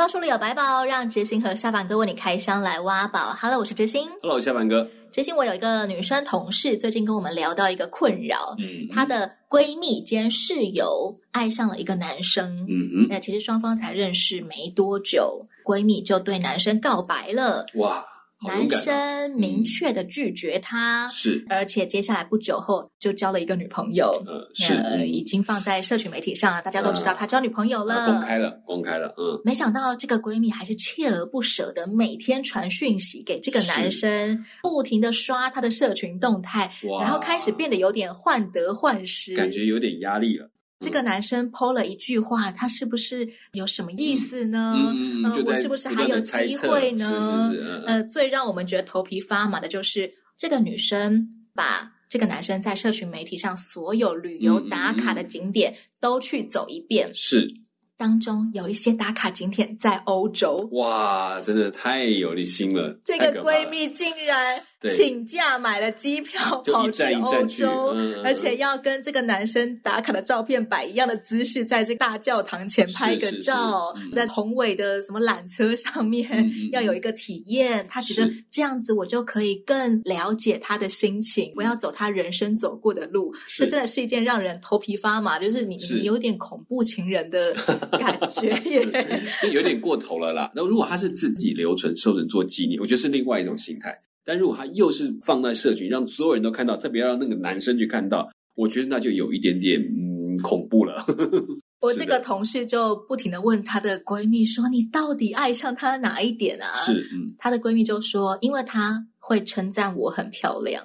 百宝书里有白宝，让知心和下凡哥为你开箱来挖宝。Hello，我是知心。Hello，下凡哥。知心，我有一个女生同事，最近跟我们聊到一个困扰，嗯，她的闺蜜兼室友爱上了一个男生，嗯嗯，那其实双方才认识没多久，闺蜜就对男生告白了，哇。男生明确的拒绝她，嗯、是，而且接下来不久后就交了一个女朋友，呃、是、呃，已经放在社群媒体上了，大家都知道他交女朋友了，公开了，公开了，嗯。没想到这个闺蜜还是锲而不舍的每天传讯息给这个男生，不停的刷他的社群动态，然后开始变得有点患得患失，感觉有点压力了。这个男生 po 了一句话，他是不是有什么意思呢？嗯，呃、我是不是还有机会呢？是是是，嗯、呃，最让我们觉得头皮发麻的就是这个女生把这个男生在社群媒体上所有旅游打卡的景点都去走一遍，是。当中有一些打卡景点在欧洲，哇，真的太有心了！这个闺蜜竟然请假买了机票跑去欧洲，而且要跟这个男生打卡的照片摆一样的姿势，在这大教堂前拍个照，在宏伟的什么缆车上面，嗯、要有一个体验。他觉得这样子我就可以更了解他的心情，我要走他人生走过的路。这真的是一件让人头皮发麻，就是你你有点恐怖情人的。感觉 耶有点过头了啦。那如果他是自己留存、受人做纪念，我觉得是另外一种心态。但如果他又是放在社群，让所有人都看到，特别要让那个男生去看到，我觉得那就有一点点嗯恐怖了。我这个同事就不停的问她的闺蜜说：“你到底爱上他哪一点啊？”是，嗯，她的闺蜜就说：“因为他会称赞我很漂亮。”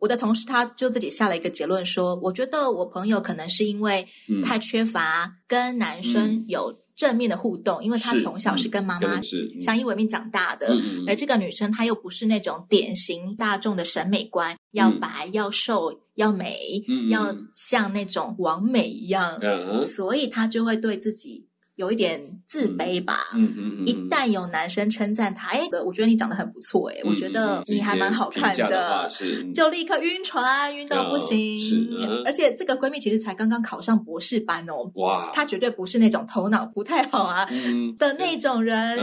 我的同事他就自己下了一个结论说：“我觉得我朋友可能是因为太缺乏跟男生有正面的互动，嗯、因为她从小是跟妈妈相依为命长大的，嗯、而这个女生她又不是那种典型大众的审美观，嗯、要白要瘦要美，嗯、要像那种王美一样，嗯、所以她就会对自己。”有一点自卑吧。嗯嗯嗯。一旦有男生称赞他，哎，我觉得你长得很不错，哎，我觉得你还蛮好看的，就立刻晕船，晕到不行。是。而且这个闺蜜其实才刚刚考上博士班哦。哇。她绝对不是那种头脑不太好啊的那种人。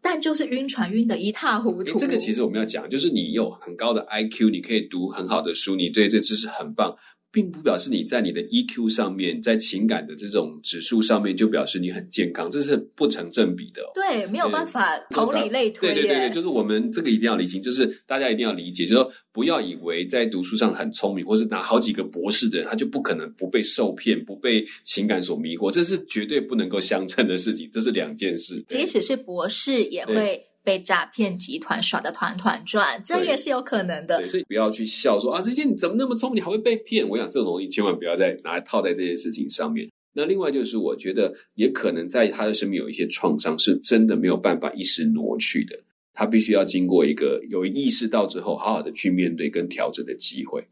但就是晕船晕的一塌糊涂。这个其实我们要讲，就是你有很高的 IQ，你可以读很好的书，你对这知识很棒。并不表示你在你的 EQ 上面，在情感的这种指数上面就表示你很健康，这是不成正比的哦。对，没有办法同理类推。对对对对，就是我们这个一定要理清，就是大家一定要理解，就是说不要以为在读书上很聪明，或是拿好几个博士的人，他就不可能不被受骗，不被情感所迷惑，这是绝对不能够相称的事情，这是两件事。即使是博士也会。被诈骗集团耍得团团转，这也是有可能的。所以不要去笑说啊，这些你怎么那么聪明，你还会被骗？我想这种东西千万不要再拿来套在这些事情上面。那另外就是，我觉得也可能在他的身边有一些创伤，是真的没有办法一时挪去的。他必须要经过一个有意识到之后，好好的去面对跟调整的机会。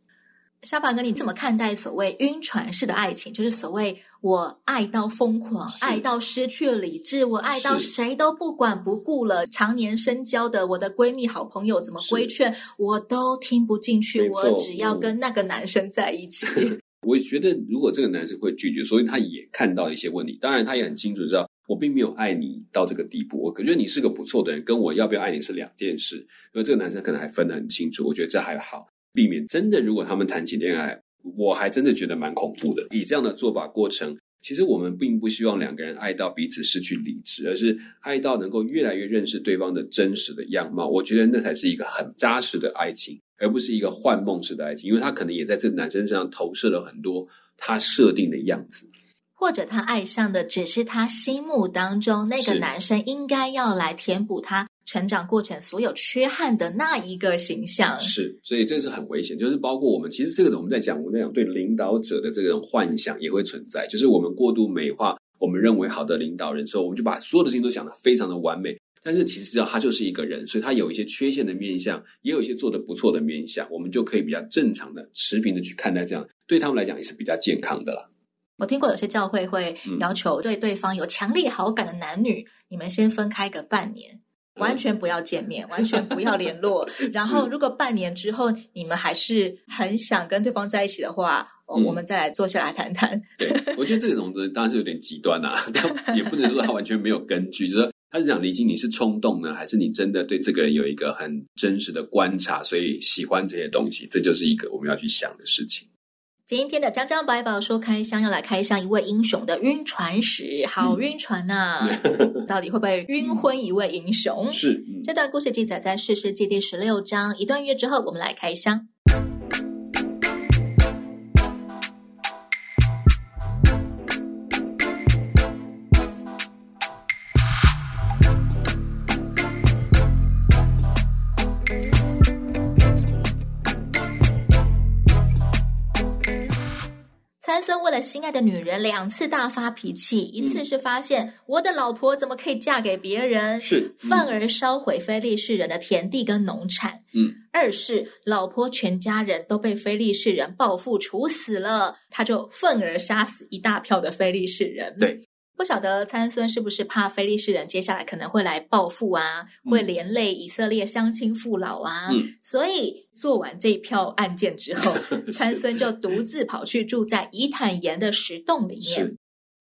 小宝哥，你怎么看待所谓晕船式的爱情？就是所谓我爱到疯狂，爱到失去了理智，我爱到谁都不管不顾了。常年深交的我的闺蜜、好朋友怎么规劝，我都听不进去。我只要跟那个男生在一起。我觉得，如果这个男生会拒绝，所以他也看到一些问题。当然，他也很清楚知道，我并没有爱你到这个地步。我觉得你是个不错的人，跟我要不要爱你是两件事。因为这个男生可能还分得很清楚。我觉得这还好。避免真的，如果他们谈起恋爱，我还真的觉得蛮恐怖的。以这样的做法过程，其实我们并不希望两个人爱到彼此失去理智，而是爱到能够越来越认识对方的真实的样貌。我觉得那才是一个很扎实的爱情，而不是一个幻梦式的爱情。因为他可能也在这个男生身上投射了很多他设定的样子，或者他爱上的只是他心目当中那个男生应该要来填补他成长过程所有缺憾的那一个形象。是，所以这是很危险。就是包括我们，其实这个我们在讲，我们在讲对领导者的这种幻想也会存在。就是我们过度美化我们认为好的领导人之后，我们就把所有的事情都想得非常的完美。但是其实知道他就是一个人，所以他有一些缺陷的面相，也有一些做得不错的面相，我们就可以比较正常的持平的去看待这样，对他们来讲也是比较健康的啦。我听过有些教会会要求对对方有强烈好感的男女，嗯、你们先分开个半年，完全不要见面，嗯、完全不要联络。然后如果半年之后你们还是很想跟对方在一起的话，嗯、我们再来坐下来谈谈。对，我觉得这种东西当然是有点极端啊，但也不能说他完全没有根据，就是说他是想厘清你是冲动呢，还是你真的对这个人有一个很真实的观察，所以喜欢这些东西，这就是一个我们要去想的事情。今天的江江百宝说开箱要来开箱一位英雄的晕船史，好晕船呐、啊！嗯、到底会不会晕昏一位英雄？是、嗯、这段故事记载在《士师记》第十六章。一段音乐之后，我们来开箱。心爱的女人，两次大发脾气。一次是发现、嗯、我的老婆怎么可以嫁给别人，是愤而烧毁非利士人的田地跟农产。嗯，二是老婆全家人都被非利士人报复处死了，他就愤而杀死一大票的非利士人。对，不晓得参孙是不是怕非利士人接下来可能会来报复啊，嗯、会连累以色列乡亲父老啊，嗯、所以。做完这一票案件之后，参孙就独自跑去住在以坦盐的石洞里面。是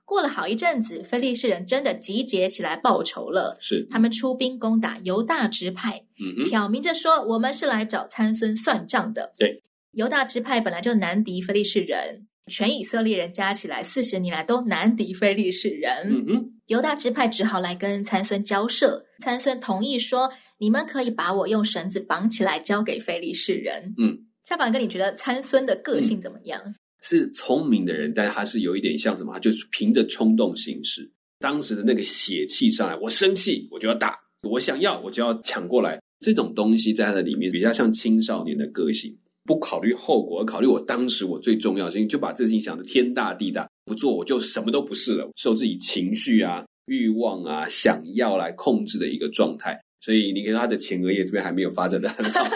过了好一阵子，非利士人真的集结起来报仇了。是他们出兵攻打犹大支派，挑明着说我们是来找参孙算账的。对，犹大支派本来就难敌非利士人，全以色列人加起来四十年来都难敌非利士人。嗯哼，犹大支派只好来跟参孙交涉，参孙同意说。你们可以把我用绳子绑起来交给非利士人。嗯，夏凡哥，你觉得参孙的个性怎么样？嗯、是聪明的人，但是他是有一点像什么？他就是凭着冲动行事。当时的那个血气上来，我生气我就要打，我想要我就要抢过来。这种东西在他的里面比较像青少年的个性，不考虑后果，而考虑我当时我最重要的事情，就把这事情想得天大地大，不做我就什么都不是了，受自己情绪啊、欲望啊、想要来控制的一个状态。所以你看他的前额叶这边还没有发展的很好，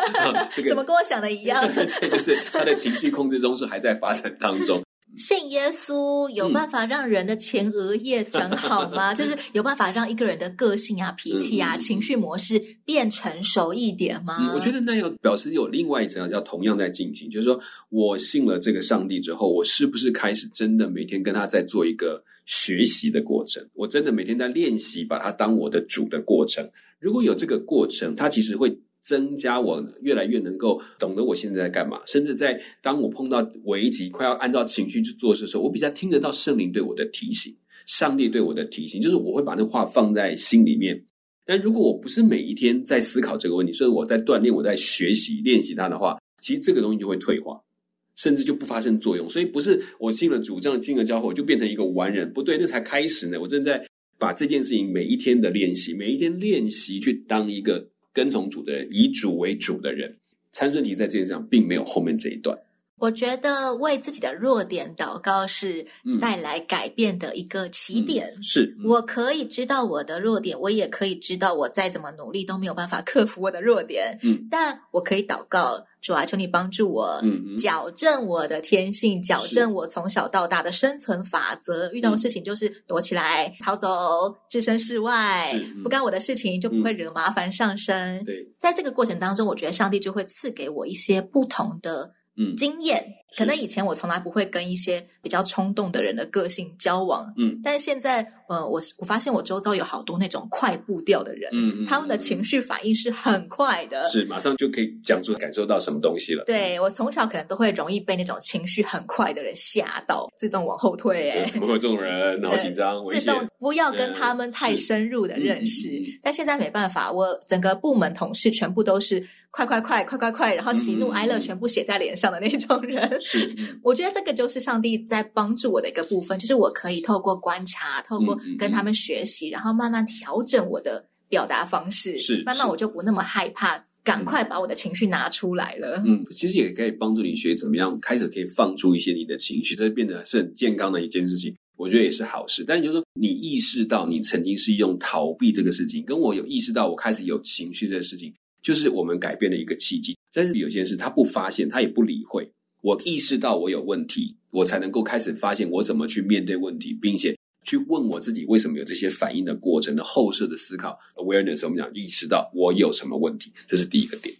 这个怎么跟我想的一样？对，就是他的情绪控制中枢还在发展当中。信耶稣有办法让人的前额叶长好吗？嗯、就是有办法让一个人的个性啊、脾气啊、嗯、情绪模式变成熟一点吗？嗯、我觉得那要表示有另外一层要同样在进行，就是说我信了这个上帝之后，我是不是开始真的每天跟他在做一个学习的过程？我真的每天在练习把他当我的主的过程。如果有这个过程，他其实会增加我越来越能够懂得我现在在干嘛，甚至在当我碰到危机，快要按照情绪去做事的时候，我比较听得到圣灵对我的提醒，上帝对我的提醒，就是我会把那话放在心里面。但如果我不是每一天在思考这个问题，所以我在锻炼，我在学习练习它的话，其实这个东西就会退化，甚至就不发生作用。所以不是我信了主，这样进了教会，我就变成一个完人，不对，那才开始呢。我正在。把这件事情每一天的练习，每一天练习去当一个跟从主的人，以主为主的人。参孙其在这件事上并没有后面这一段。我觉得为自己的弱点祷告是带来改变的一个起点。嗯嗯、是，我可以知道我的弱点，我也可以知道我再怎么努力都没有办法克服我的弱点。嗯，但我可以祷告。主啊，求你帮助我，嗯，矫正我的天性，矫正我从小到大的生存法则。遇到事情就是躲起来、逃走、置身事外，不干我的事情就不会惹麻烦上身。对，在这个过程当中，我觉得上帝就会赐给我一些不同的经验。可能以前我从来不会跟一些比较冲动的人的个性交往，嗯，但是现在，呃，我我发现我周遭有好多那种快步调的人，嗯，他们的情绪反应是很快的，是马上就可以讲出感受到什么东西了。对，我从小可能都会容易被那种情绪很快的人吓到，自动往后退。哎，怎么会有这种人？好紧张，自动不要跟他们太深入的认识。但现在没办法，我整个部门同事全部都是快快快快快快，然后喜怒哀乐全部写在脸上的那种人。是，我觉得这个就是上帝在帮助我的一个部分，就是我可以透过观察，透过跟他们学习，然后慢慢调整我的表达方式。是，慢慢我就不那么害怕，赶快把我的情绪拿出来了。嗯，其实也可以帮助你学怎么样开始可以放出一些你的情绪，这变得是很健康的一件事情。我觉得也是好事。但是就是说，你意识到你曾经是用逃避这个事情，跟我有意识到我开始有情绪这个事情，就是我们改变的一个契机。但是有些事他不发现，他也不理会。我意识到我有问题，我才能够开始发现我怎么去面对问题，并且去问我自己为什么有这些反应的过程的后设的思考。Awareness，我们讲意识到我有什么问题，这是第一个点。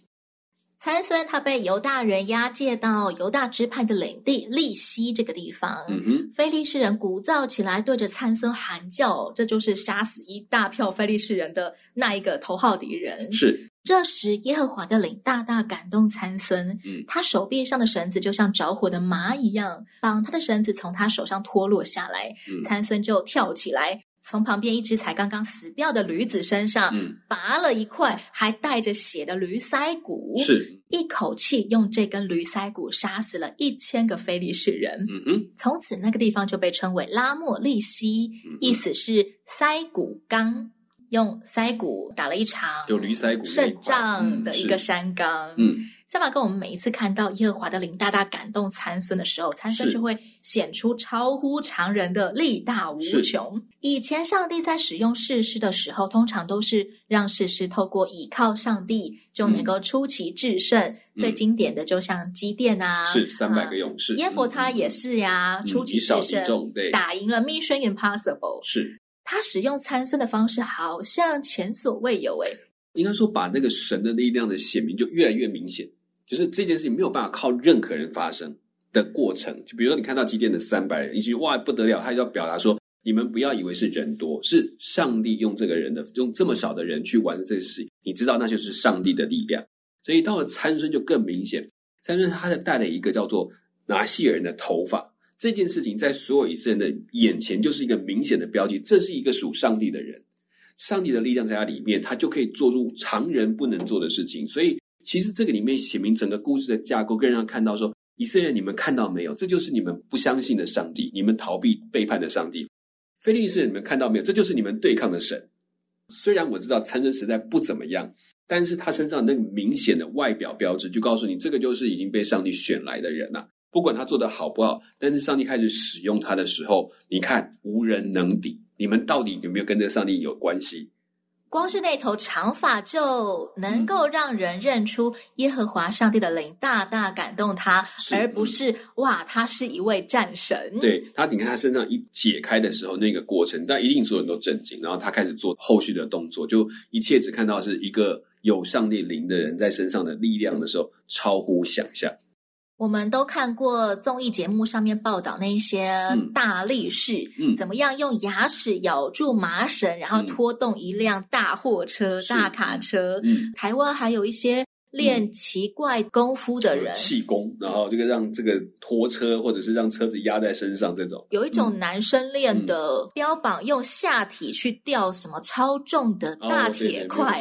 参孙他被犹大人押解到犹大支派的领地利希这个地方，嗯哼，非利士人鼓噪起来，对着参孙喊叫，这就是杀死一大票非利士人的那一个头号敌人。是，这时耶和华的灵大大感动参孙，嗯，他手臂上的绳子就像着火的麻一样，绑他的绳子从他手上脱落下来，嗯，参孙就跳起来。从旁边一只才刚刚死掉的驴子身上，嗯，拔了一块还带着血的驴腮骨，是一口气用这根驴腮骨杀死了一千个非利士人。嗯嗯，从此那个地方就被称为拉莫利西，嗯，意思是腮骨冈，用腮骨打了一场有驴腮骨胜仗的一个山冈。嗯。相反，跟我们每一次看到耶和华的灵大大感动参孙的时候，参孙就会显出超乎常人的力大无穷。以前上帝在使用士师的时候，通常都是让士师透过倚靠上帝就能够出奇制胜。嗯、最经典的就像基甸啊，是三百个勇士，耶佛他也是呀，嗯、出奇制胜，对，打赢了 Mission Impossible。是他使用参孙的方式，好像前所未有诶。应该说，把那个神的力量的显明就越来越明显。就是这件事情没有办法靠任何人发生的过程，就比如说你看到基甸的三百人，一句哇不得了，他就要表达说，你们不要以为是人多，是上帝用这个人的用这么少的人去完成这个事情，你知道那就是上帝的力量。所以到了参孙就更明显，参孙他带了一个叫做拿细耳人的头发，这件事情在所有以色列人的眼前就是一个明显的标记，这是一个属上帝的人，上帝的力量在他里面，他就可以做出常人不能做的事情，所以。其实这个里面写明整个故事的架构，更让他看到说，以色列人，你们看到没有？这就是你们不相信的上帝，你们逃避背叛的上帝。非利士人，你们看到没有？这就是你们对抗的神。虽然我知道参孙实在不怎么样，但是他身上那个明显的外表标志，就告诉你，这个就是已经被上帝选来的人了。不管他做的好不好，但是上帝开始使用他的时候，你看无人能敌。你们到底有没有跟这上帝有关系？光是那头长发就能够让人认出耶和华上帝的灵大大感动他，而不是哇，他是一位战神。对，他，你看他身上一解开的时候，那个过程，但一定所有人都震惊。然后他开始做后续的动作，就一切只看到是一个有上帝灵的人在身上的力量的时候，超乎想象。我们都看过综艺节目上面报道那些大力士，嗯，怎么样用牙齿咬住麻绳，然后拖动一辆大货车、嗯、大卡车。嗯，台湾还有一些练奇怪功夫的人，气功，然后这个让这个拖车，或者是让车子压在身上这种。有一种男生练的，标榜用下体去吊什么超重的大铁块，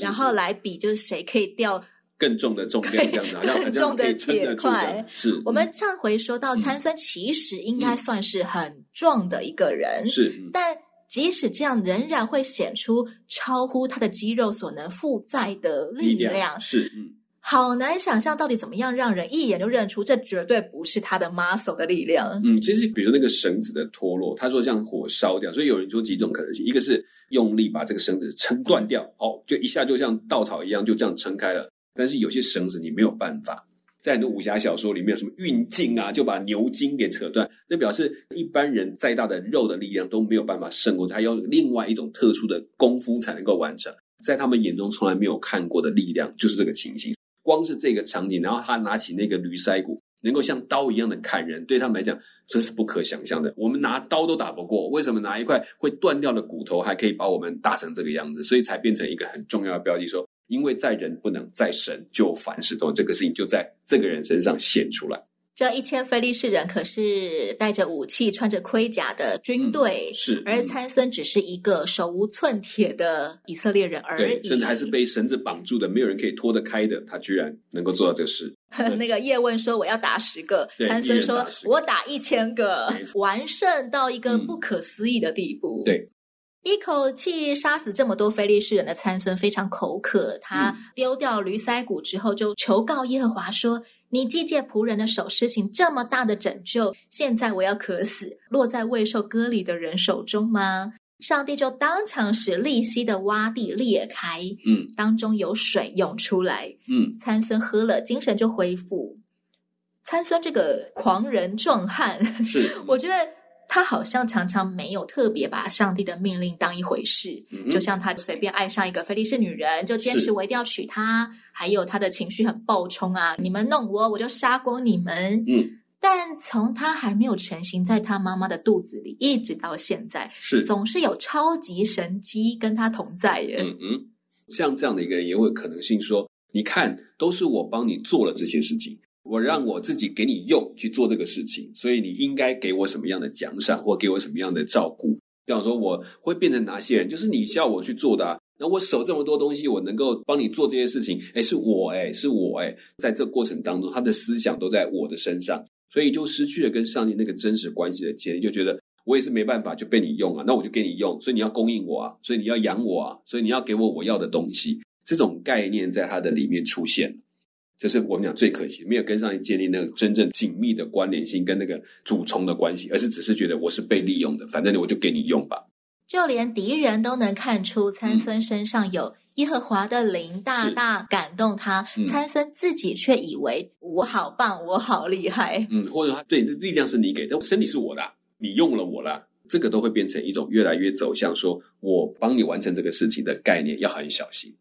然后来比就是谁可以吊。更重的重量，这样子，更重的铁块。是，我们上回说到参孙，其实应该算是很壮的一个人。是、嗯，但即使这样，仍然会显出超乎他的肌肉所能负载的力量。力量是，嗯，好难想象到底怎么样让人一眼就认出这绝对不是他的 muscle 的力量。嗯，其实比如说那个绳子的脱落，他说像火烧掉，所以有人说几种可能性：一个是用力把这个绳子撑断掉，哦，就一下就像稻草一样，就这样撑开了。但是有些绳子你没有办法，在很多武侠小说里面，什么运镜啊，就把牛筋给扯断，那表示一般人再大的肉的力量都没有办法胜过他，要另外一种特殊的功夫才能够完成，在他们眼中从来没有看过的力量，就是这个情形。光是这个场景，然后他拿起那个驴腮骨，能够像刀一样的砍人，对他们来讲这是不可想象的。我们拿刀都打不过，为什么拿一块会断掉的骨头还可以把我们打成这个样子？所以才变成一个很重要的标记，说。因为在人不能，在神就凡事都，这个事情就在这个人身上显出来。这一千非利士人可是带着武器、穿着盔甲的军队，嗯、是。而参孙只是一个手无寸铁的以色列人而已，甚至还是被绳子绑住的，没有人可以脱得开的。他居然能够做到这事。那个叶问说：“我要打十个。”参孙说：“我打一千个。”完胜到一个不可思议的地步。对。一口气杀死这么多非利士人的参孙非常口渴，他丢掉驴腮骨之后，就求告耶和华说：“你既借仆人的手施行这么大的拯救，现在我要渴死，落在未受割礼的人手中吗？”上帝就当场使利希的洼地裂开，嗯，当中有水涌出来，嗯，参孙喝了，精神就恢复。参孙这个狂人壮汉，是我觉得。他好像常常没有特别把上帝的命令当一回事，嗯、就像他随便爱上一个非利士女人，就坚持我一定要娶她。还有他的情绪很暴冲啊，你们弄我，我就杀光你们。嗯，但从他还没有成型在他妈妈的肚子里，一直到现在，是总是有超级神机跟他同在耶。嗯嗯，像这样的一个人，也会有可能性说，你看，都是我帮你做了这些事情。我让我自己给你用去做这个事情，所以你应该给我什么样的奖赏，或给我什么样的照顾？比方说，我会变成哪些人？就是你叫我去做的啊。那我守这么多东西，我能够帮你做这些事情，诶，是我诶，是我诶，在这过程当中，他的思想都在我的身上，所以就失去了跟上帝那个真实关系的建立，就觉得我也是没办法就被你用啊，那我就给你用，所以你要供应我啊，所以你要养我啊，所以你要给我我要的东西，这种概念在他的里面出现。这是我们讲最可惜，没有跟上帝建立那个真正紧密的关联性跟那个主从的关系，而是只是觉得我是被利用的，反正我就给你用吧。就连敌人都能看出参孙身上有耶和华的灵，大大感动他。嗯、参孙自己却以为我好棒，我好厉害。嗯，或者他对力量是你给的，身体是我的，你用了我了，这个都会变成一种越来越走向说我帮你完成这个事情的概念，要很小心。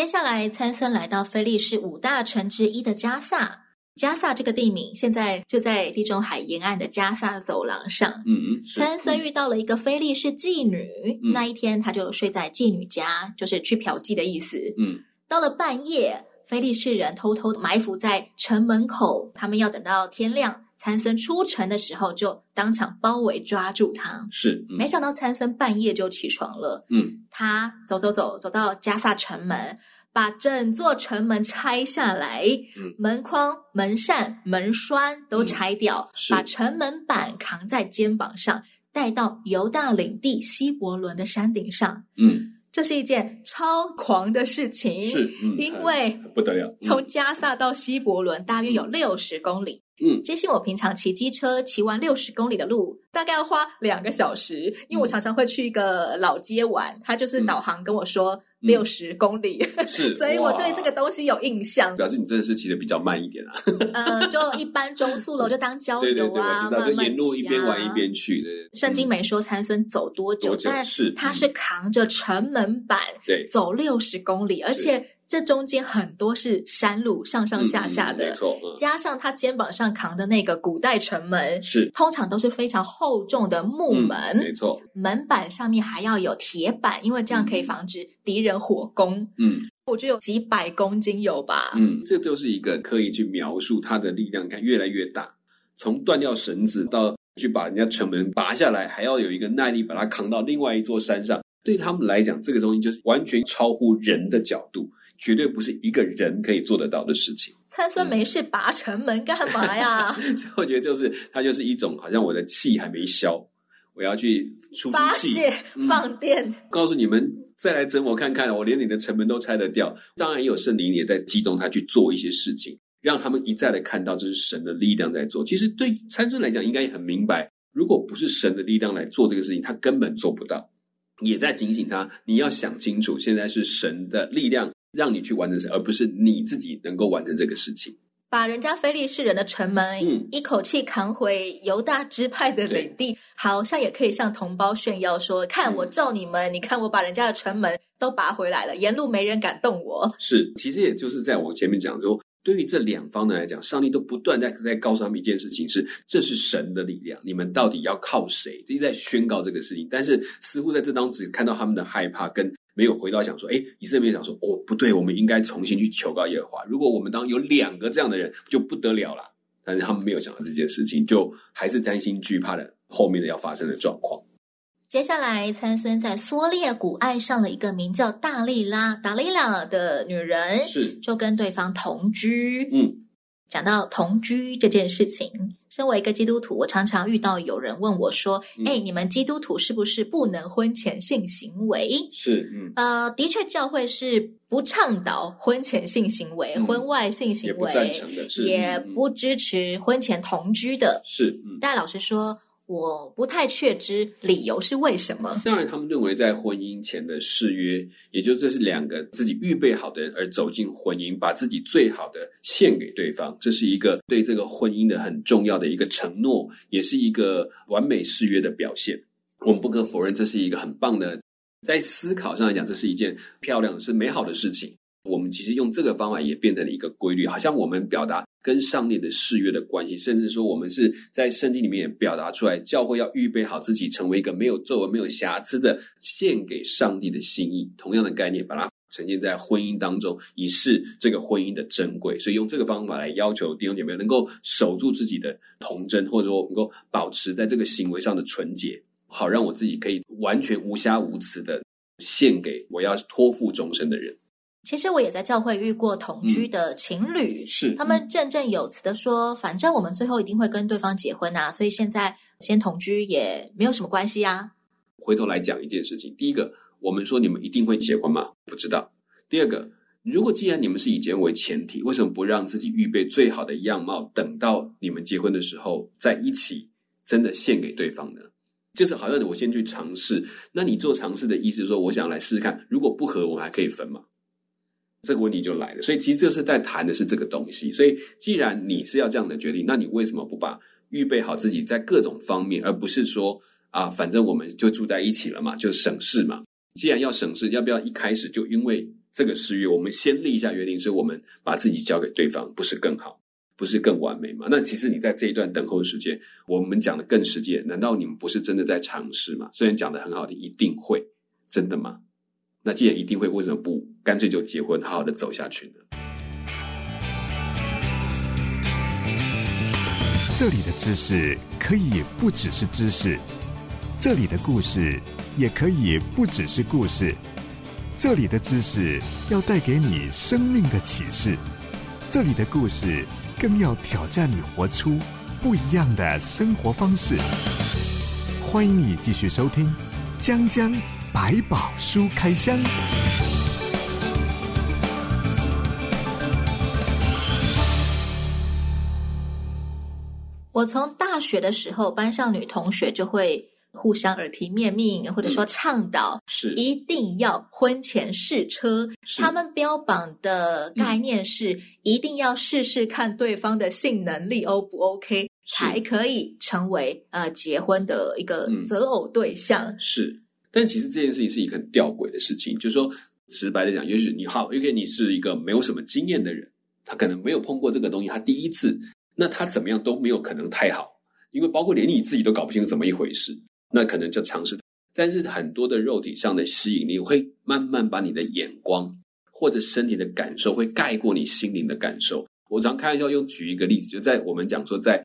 接下来，参孙来到菲利士五大城之一的加萨。加萨这个地名现在就在地中海沿岸的加萨走廊上。嗯嗯，参孙遇到了一个菲利士妓女。嗯、那一天，他就睡在妓女家，就是去嫖妓的意思。嗯，到了半夜，菲利士人偷偷埋伏在城门口，他们要等到天亮，参孙出城的时候，就当场包围抓住他。是，嗯、没想到参孙半夜就起床了。嗯，他走走走，走到加萨城门。把整座城门拆下来，嗯、门框、门扇、门栓都拆掉，嗯、把城门板扛在肩膀上，带到犹大领地希伯伦的山顶上。嗯，这是一件超狂的事情，是，嗯、因为不得了，从加萨到希伯伦大约有六十公里。嗯，接信我平常骑机车骑完六十公里的路，大概要花两个小时，因为我常常会去一个老街玩，他就是导航跟我说。嗯六十公里，嗯、是，所以我对这个东西有印象。表示你真的是骑的比较慢一点啊。嗯，就一般中速了，我就当郊游啊，对对对，我知道，慢慢骑啊，就沿路一边玩一边去的。圣经没说参孙走多久，多久，但是他是扛着城门板，对，走六十公里，而且。这中间很多是山路，上上下下的，嗯嗯、没错。嗯、加上他肩膀上扛的那个古代城门，是通常都是非常厚重的木门，嗯、没错。门板上面还要有铁板，因为这样可以防止敌人火攻。嗯，我觉得有几百公斤有吧。嗯，这就是一个可以去描述它的力量，看越来越大。从断掉绳子到去把人家城门拔下来，还要有一个耐力把它扛到另外一座山上。对他们来讲，这个东西就是完全超乎人的角度。绝对不是一个人可以做得到的事情。参孙没事拔城门干嘛呀？所以我觉得就是它就是一种好像我的气还没消，我要去出发泄放电、嗯，告诉你们再来整我看看，我连你的城门都拆得掉。当然也有圣灵也在激动他去做一些事情，让他们一再的看到这是神的力量在做。其实对参孙来讲，应该也很明白，如果不是神的力量来做这个事情，他根本做不到。也在警醒他，你要想清楚，现在是神的力量。让你去完成事，而不是你自己能够完成这个事情。把人家非利士人的城门，嗯，一口气扛回犹大支派的领地，好像也可以向同胞炫耀说：“看我罩你们，嗯、你看我把人家的城门都拔回来了，沿路没人敢动我。”是，其实也就是在我前面讲说。对于这两方的来讲，上帝都不断在在告诉他们一件事情是：是这是神的力量，你们到底要靠谁？一直在宣告这个事情。但是似乎在这当中只看到他们的害怕，跟没有回到想说：哎，以色列想说：哦，不对，我们应该重新去求告耶和华。如果我们当有两个这样的人，就不得了了。但是他们没有想到这件事情，就还是担心惧怕的后面的要发生的状况。接下来，参孙在梭列谷爱上了一个名叫大利拉达利拉的女人，是就跟对方同居。嗯，讲到同居这件事情，身为一个基督徒，我常常遇到有人问我说：“哎、嗯，你们基督徒是不是不能婚前性行为？”是，嗯，呃，的确，教会是不倡导婚前性行为、嗯、婚外性行为，也不赞成的，是，也不支持婚前同居的。是，嗯，但老实说。我不太确知理由是为什么。当然，他们认为在婚姻前的誓约，也就这是两个自己预备好的人而走进婚姻，把自己最好的献给对方，这是一个对这个婚姻的很重要的一个承诺，也是一个完美誓约的表现。我们不可否认，这是一个很棒的，在思考上来讲，这是一件漂亮的、是美好的事情。我们其实用这个方法也变成了一个规律，好像我们表达跟上帝的誓约的关系，甚至说我们是在圣经里面也表达出来，教会要预备好自己，成为一个没有皱纹、没有瑕疵的，献给上帝的心意。同样的概念，把它呈现在婚姻当中，以示这个婚姻的珍贵。所以用这个方法来要求弟兄姐妹能够守住自己的童贞，或者说能够保持在这个行为上的纯洁，好让我自己可以完全无瑕无疵的献给我要托付终身的人。其实我也在教会遇过同居的情侣，嗯、是他们振振有词的说，反正我们最后一定会跟对方结婚啊，所以现在先同居也没有什么关系啊。回头来讲一件事情，第一个，我们说你们一定会结婚吗？不知道。第二个，如果既然你们是以结婚为前提，为什么不让自己预备最好的样貌，等到你们结婚的时候在一起，真的献给对方呢？就是好像我先去尝试，那你做尝试的意思是说，我想来试试看，如果不合，我们还可以分吗？这个问题就来了，所以其实这是在谈的是这个东西。所以既然你是要这样的决定，那你为什么不把预备好自己在各种方面，而不是说啊，反正我们就住在一起了嘛，就省事嘛。既然要省事，要不要一开始就因为这个誓约，我们先立一下约定，所以我们把自己交给对方，不是更好，不是更完美吗？那其实你在这一段等候时间，我们讲的更实际，难道你们不是真的在尝试吗？虽然讲的很好的，一定会，真的吗？那既然一定会，为什么不干脆就结婚，好好的走下去呢？这里的知识可以不只是知识，这里的故事也可以不只是故事，这里的知识要带给你生命的启示，这里的故事更要挑战你活出不一样的生活方式。欢迎你继续收听江江。百宝书开箱。我从大学的时候，班上女同学就会互相耳提面命，或者说倡导，是一定要婚前试车。他们标榜的概念是，嗯、一定要试试看对方的性能力 O 不 OK，才可以成为呃结婚的一个择偶对象。嗯、是。但其实这件事情是一个很吊诡的事情，就是说，直白的讲，也许你好，因为你是一个没有什么经验的人，他可能没有碰过这个东西，他第一次，那他怎么样都没有可能太好，因为包括连你自己都搞不清楚怎么一回事，那可能就尝试。但是很多的肉体上的吸引力会慢慢把你的眼光或者身体的感受会盖过你心灵的感受。我常开玩笑用举一个例子，就在我们讲说在。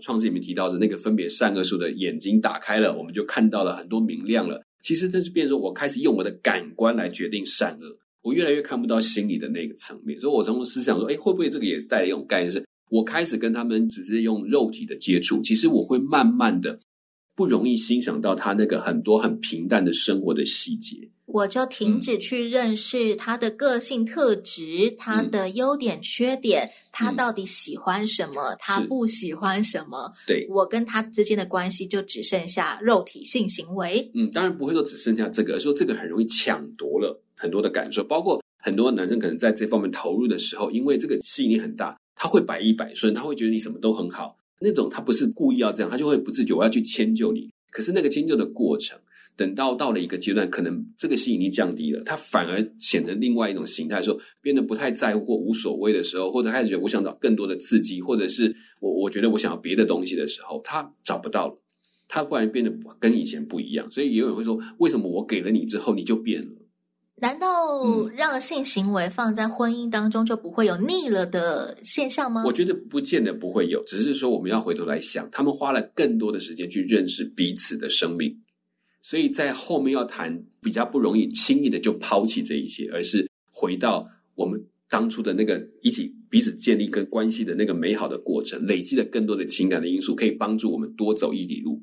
创世里面提到的那个分别善恶树的眼睛打开了，我们就看到了很多明亮了。其实这是变成说，我开始用我的感官来决定善恶，我越来越看不到心里的那个层面。所以，我从思想说，哎，会不会这个也带一种概念，是我开始跟他们只是用肉体的接触，其实我会慢慢的不容易欣赏到他那个很多很平淡的生活的细节。我就停止去认识他的个性特质，嗯、他的优点缺点，嗯、他到底喜欢什么，嗯、他不喜欢什么。对，我跟他之间的关系就只剩下肉体性行为。嗯，当然不会说只剩下这个，而说这个很容易抢夺了很多的感受，包括很多男生可能在这方面投入的时候，因为这个吸引力很大，他会百依百顺，他会觉得你什么都很好。那种他不是故意要这样，他就会不自觉我要去迁就你。可是那个迁就的过程。等到到了一个阶段，可能这个吸引力降低了，他反而显得另外一种形态，说变得不太在乎或无所谓的时候，或者开始觉得我想找更多的刺激，或者是我我觉得我想要别的东西的时候，他找不到了，他忽然变得跟以前不一样。所以也有人会说，为什么我给了你之后你就变了？难道让性行为放在婚姻当中就不会有腻了的现象吗？我觉得不见得不会有，只是说我们要回头来想，他们花了更多的时间去认识彼此的生命，所以在后面要谈比较不容易轻易的就抛弃这一些，而是回到我们当初的那个一起彼此建立跟关系的那个美好的过程，累积了更多的情感的因素，可以帮助我们多走一里路，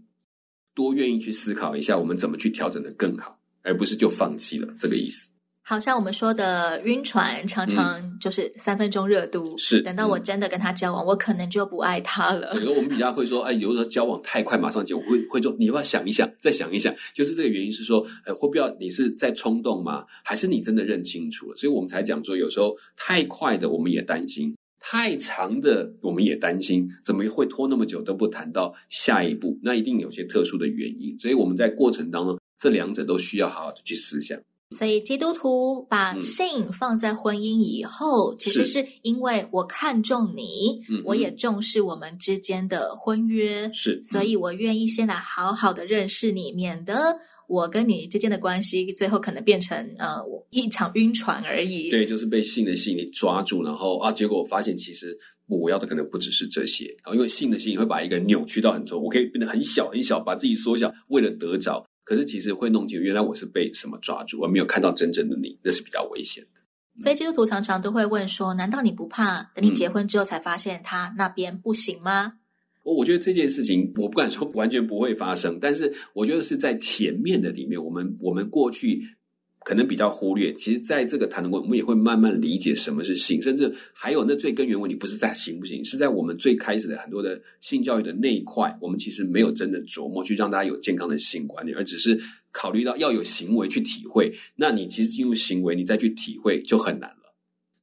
多愿意去思考一下我们怎么去调整的更好。而不是就放弃了，这个意思。好像我们说的晕船，常常就是三分钟热度。是，等到我真的跟他交往，我可能就不爱他了。比如我们比较会说，哎，有时候交往太快，马上结婚，会会说，你要不要想一想，再想一想。就是这个原因是说，哎，会不要你是在冲动吗？还是你真的认清楚了？所以我们才讲说，有时候太快的我们也担心，太长的我们也担心，怎么会拖那么久都不谈到下一步？那一定有些特殊的原因。所以我们在过程当中。这两者都需要好好的去思想。所以基督徒把性放在婚姻以后，嗯、其实是因为我看重你，我也重视我们之间的婚约，是，所以我愿意先来好好的认识你，免得我跟你之间的关系最后可能变成呃一场晕船而已。对，就是被性的吸引力抓住，然后啊，结果我发现其实我要的可能不只是这些，然后因为性的吸引会把一个人扭曲到很重，我可以变得很小很小，把自己缩小，为了得着。可是其实会弄清，原来我是被什么抓住，我没有看到真正的你，那是比较危险的。非基督徒常常都会问说：“难道你不怕等你结婚之后才发现他那边不行吗？”我、嗯、我觉得这件事情，我不敢说完全不会发生，但是我觉得是在前面的里面，我们我们过去。可能比较忽略，其实在这个谈的过程，我们也会慢慢理解什么是性，甚至还有那最根源问题，不是在行不行，是在我们最开始的很多的性教育的那一块，我们其实没有真的琢磨去让大家有健康的性观念，而只是考虑到要有行为去体会。那你其实进入行为，你再去体会就很难了。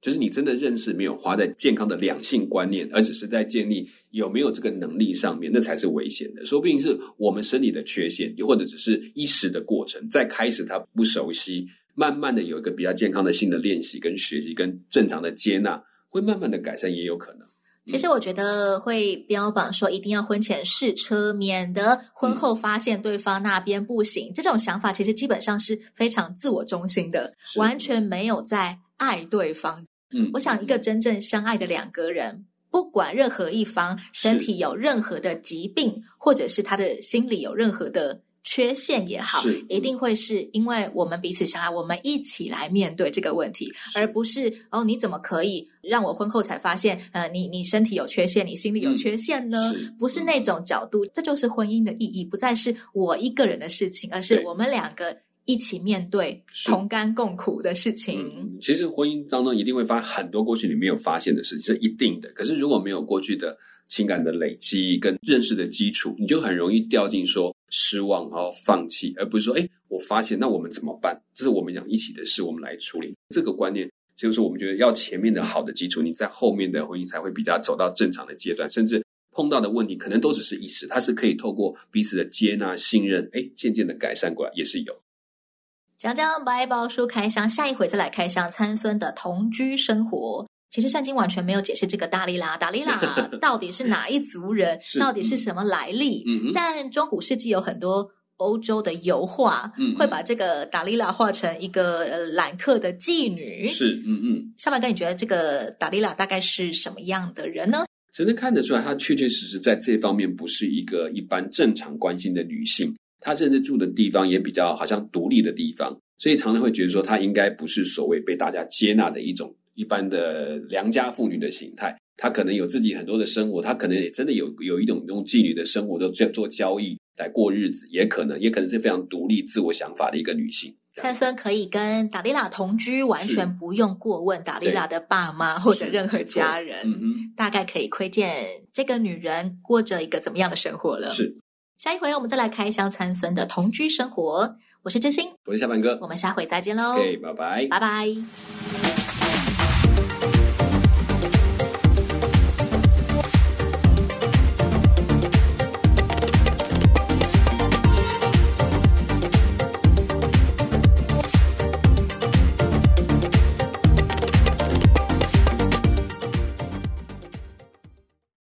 就是你真的认识没有花在健康的两性观念，而只是在建立有没有这个能力上面，那才是危险的。说不定是我们生理的缺陷，又或者只是一时的过程。在开始他不熟悉，慢慢的有一个比较健康的性的练习跟学习，跟正常的接纳，会慢慢的改善，也有可能。其实我觉得会标榜说一定要婚前试车，免得婚后发现对方那边不行。嗯、这种想法其实基本上是非常自我中心的，完全没有在爱对方。嗯，我想一个真正相爱的两个人，不管任何一方身体有任何的疾病，或者是他的心理有任何的缺陷也好，一定会是因为我们彼此相爱，我们一起来面对这个问题，而不是哦，你怎么可以让我婚后才发现，呃，你你身体有缺陷，你心里有缺陷呢？嗯，不是那种角度，这就是婚姻的意义，不再是我一个人的事情，而是我们两个。一起面对同甘共苦的事情。嗯，其实婚姻当中一定会发生很多过去你没有发现的事情，是一定的。可是如果没有过去的情感的累积跟认识的基础，你就很容易掉进说失望，然后放弃，而不是说，哎，我发现，那我们怎么办？这是我们讲一起的事，我们来处理。这个观念就是我们觉得要前面的好的基础，你在后面的婚姻才会比较走到正常的阶段，甚至碰到的问题可能都只是一时，它是可以透过彼此的接纳、信任，哎，渐渐的改善过来，也是有。讲讲白宝书开箱，下一回再来开箱参孙的同居生活。其实圣经完全没有解释这个达利拉，达利拉 到底是哪一族人，到底是什么来历？嗯、但中古世纪有很多欧洲的油画，嗯、会把这个达利拉画成一个揽客的妓女。是，嗯嗯。小马哥，你觉得这个达利拉大概是什么样的人呢？只能看得出来，她确确实实在这方面不是一个一般正常关心的女性。他甚至住的地方也比较好像独立的地方，所以常常会觉得说他应该不是所谓被大家接纳的一种一般的良家妇女的形态。他可能有自己很多的生活，他可能也真的有有一种用妓女的生活，都做做交易来过日子，也可能也可能是非常独立自我想法的一个女性。参孙可以跟达利拉同居，完全不用过问达利拉的爸妈 或者任何家人，嗯、大概可以窥见这个女人过着一个怎么样的生活了。是。下一回我们再来开箱参孙的同居生活。我是真心，我是小满哥，我们下回再见喽。OK，拜拜，拜拜。